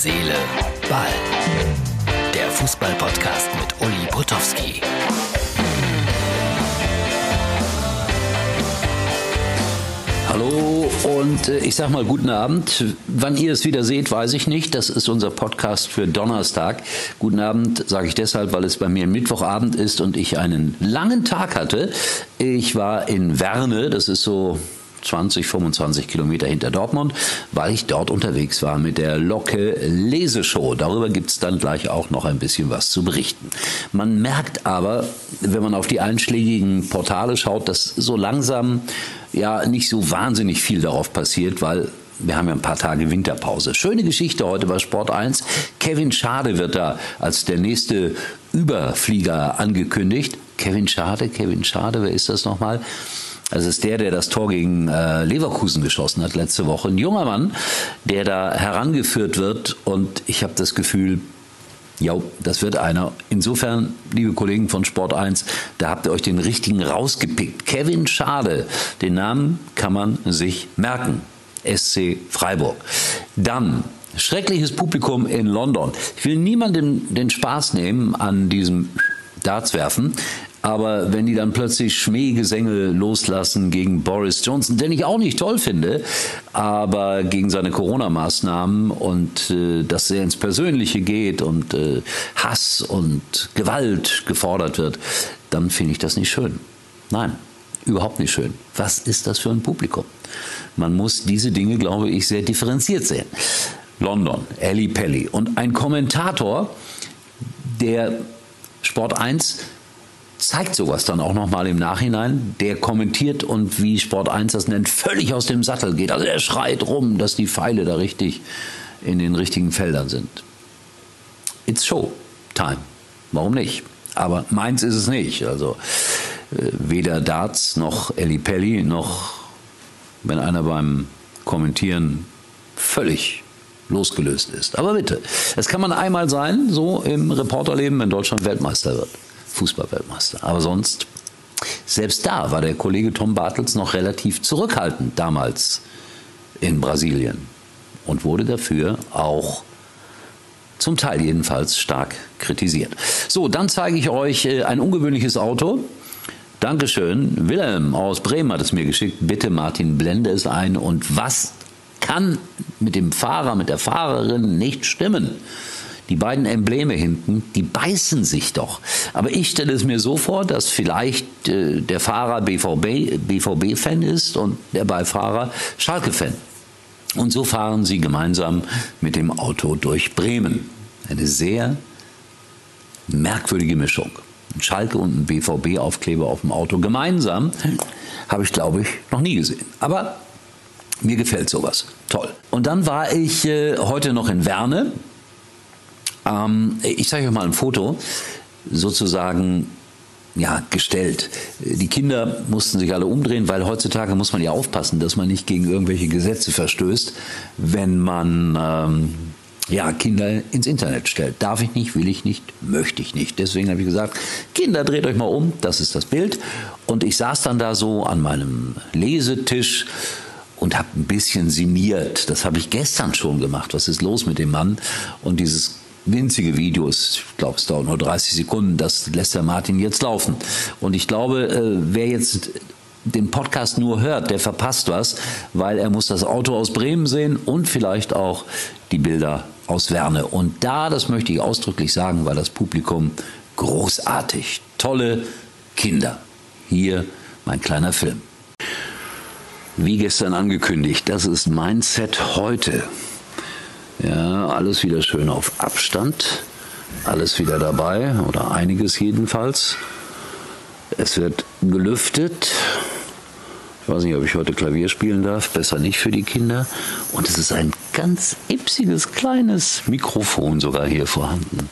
Seele, Ball. Der Fußball-Podcast mit Uli Potowski. Hallo und äh, ich sag mal guten Abend. Wann ihr es wieder seht, weiß ich nicht. Das ist unser Podcast für Donnerstag. Guten Abend sage ich deshalb, weil es bei mir Mittwochabend ist und ich einen langen Tag hatte. Ich war in Werne, das ist so 20, 25 Kilometer hinter Dortmund, weil ich dort unterwegs war mit der Locke Leseshow. Darüber gibt es dann gleich auch noch ein bisschen was zu berichten. Man merkt aber, wenn man auf die einschlägigen Portale schaut, dass so langsam ja nicht so wahnsinnig viel darauf passiert, weil wir haben ja ein paar Tage Winterpause. Schöne Geschichte heute bei Sport 1. Kevin Schade wird da als der nächste Überflieger angekündigt. Kevin Schade, Kevin Schade, wer ist das nochmal? Das ist der, der das Tor gegen äh, Leverkusen geschossen hat letzte Woche. Ein junger Mann, der da herangeführt wird und ich habe das Gefühl, ja, das wird einer. Insofern, liebe Kollegen von Sport 1, da habt ihr euch den richtigen rausgepickt. Kevin Schade, den Namen kann man sich merken. SC Freiburg. Dann schreckliches Publikum in London. Ich will niemandem den Spaß nehmen an diesem Darts werfen. Aber wenn die dann plötzlich Schmähgesänge loslassen gegen Boris Johnson, den ich auch nicht toll finde, aber gegen seine Corona-Maßnahmen und äh, das sehr ins Persönliche geht und äh, Hass und Gewalt gefordert wird, dann finde ich das nicht schön. Nein, überhaupt nicht schön. Was ist das für ein Publikum? Man muss diese Dinge, glaube ich, sehr differenziert sehen. London, Ellie Pelli und ein Kommentator, der Sport 1 zeigt sowas dann auch nochmal im Nachhinein. Der kommentiert und wie Sport 1 das nennt, völlig aus dem Sattel geht. Also er schreit rum, dass die Pfeile da richtig in den richtigen Feldern sind. It's show time. Warum nicht? Aber meins ist es nicht. Also äh, weder Darts noch Elli Pelli noch wenn einer beim Kommentieren völlig losgelöst ist. Aber bitte, es kann man einmal sein, so im Reporterleben, wenn Deutschland Weltmeister wird. Fußballweltmeister. Aber sonst, selbst da war der Kollege Tom Bartels noch relativ zurückhaltend damals in Brasilien und wurde dafür auch zum Teil jedenfalls stark kritisiert. So, dann zeige ich euch äh, ein ungewöhnliches Auto. Dankeschön. Wilhelm aus Bremen hat es mir geschickt. Bitte, Martin, blende es ein. Und was kann mit dem Fahrer, mit der Fahrerin nicht stimmen? Die beiden Embleme hinten, die beißen sich doch. Aber ich stelle es mir so vor, dass vielleicht äh, der Fahrer BVB, BVB-Fan ist und der Beifahrer Schalke-Fan. Und so fahren sie gemeinsam mit dem Auto durch Bremen. Eine sehr merkwürdige Mischung. Ein Schalke und ein BVB-Aufkleber auf dem Auto gemeinsam habe ich, glaube ich, noch nie gesehen. Aber mir gefällt sowas. Toll. Und dann war ich äh, heute noch in Werne ähm, ich zeige euch mal ein Foto, sozusagen ja, gestellt. Die Kinder mussten sich alle umdrehen, weil heutzutage muss man ja aufpassen, dass man nicht gegen irgendwelche Gesetze verstößt, wenn man ähm, ja, Kinder ins Internet stellt. Darf ich nicht, will ich nicht, möchte ich nicht. Deswegen habe ich gesagt, Kinder, dreht euch mal um, das ist das Bild. Und ich saß dann da so an meinem Lesetisch und habe ein bisschen sinniert. Das habe ich gestern schon gemacht. Was ist los mit dem Mann? Und dieses winzige Videos. Ich glaube, es dauert nur 30 Sekunden. Das lässt der Martin jetzt laufen. Und ich glaube, äh, wer jetzt den Podcast nur hört, der verpasst was, weil er muss das Auto aus Bremen sehen und vielleicht auch die Bilder aus Werne. Und da, das möchte ich ausdrücklich sagen, war das Publikum großartig. Tolle Kinder. Hier mein kleiner Film. Wie gestern angekündigt, das ist mein Set heute. Ja, alles wieder schön auf Abstand. Alles wieder dabei oder einiges jedenfalls. Es wird gelüftet. Ich weiß nicht, ob ich heute Klavier spielen darf. Besser nicht für die Kinder. Und es ist ein ganz ipsiges, kleines Mikrofon sogar hier vorhanden.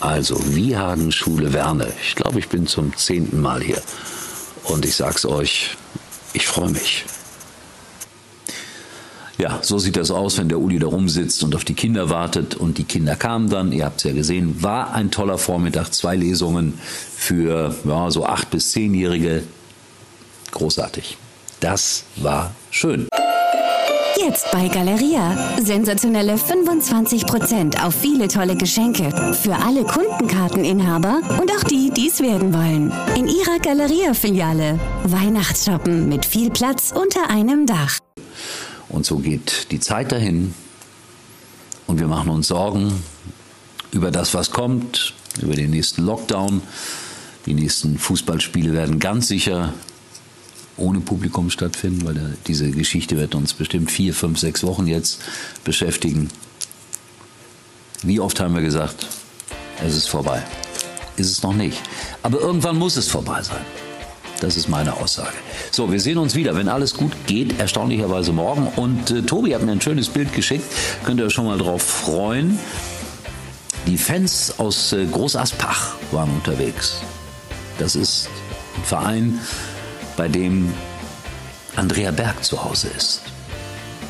Also, Wiehagen Schule Werne. Ich glaube, ich bin zum zehnten Mal hier. Und ich sag's euch, ich freue mich. Ja, so sieht das aus, wenn der Uli da rumsitzt und auf die Kinder wartet. Und die Kinder kamen dann, ihr habt es ja gesehen, war ein toller Vormittag, zwei Lesungen für ja, so acht bis zehnjährige. Großartig. Das war schön. Jetzt bei Galeria. Sensationelle 25% auf viele tolle Geschenke. Für alle Kundenkarteninhaber und auch die, die es werden wollen. In ihrer Galeria-Filiale. Weihnachtsshoppen mit viel Platz unter einem Dach. Und so geht die Zeit dahin. Und wir machen uns Sorgen über das, was kommt, über den nächsten Lockdown. Die nächsten Fußballspiele werden ganz sicher ohne Publikum stattfinden, weil diese Geschichte wird uns bestimmt vier, fünf, sechs Wochen jetzt beschäftigen. Wie oft haben wir gesagt, es ist vorbei. Ist es noch nicht. Aber irgendwann muss es vorbei sein. Das ist meine Aussage. So, wir sehen uns wieder, wenn alles gut geht, erstaunlicherweise morgen. Und äh, Tobi hat mir ein schönes Bild geschickt. Könnt ihr euch schon mal drauf freuen. Die Fans aus äh, Groß Aspach waren unterwegs. Das ist ein Verein, bei dem Andrea Berg zu Hause ist.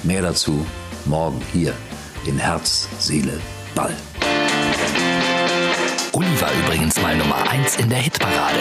Mehr dazu morgen hier in Herz, Seele, Ball. Uli war übrigens mal Nummer 1 in der Hitparade.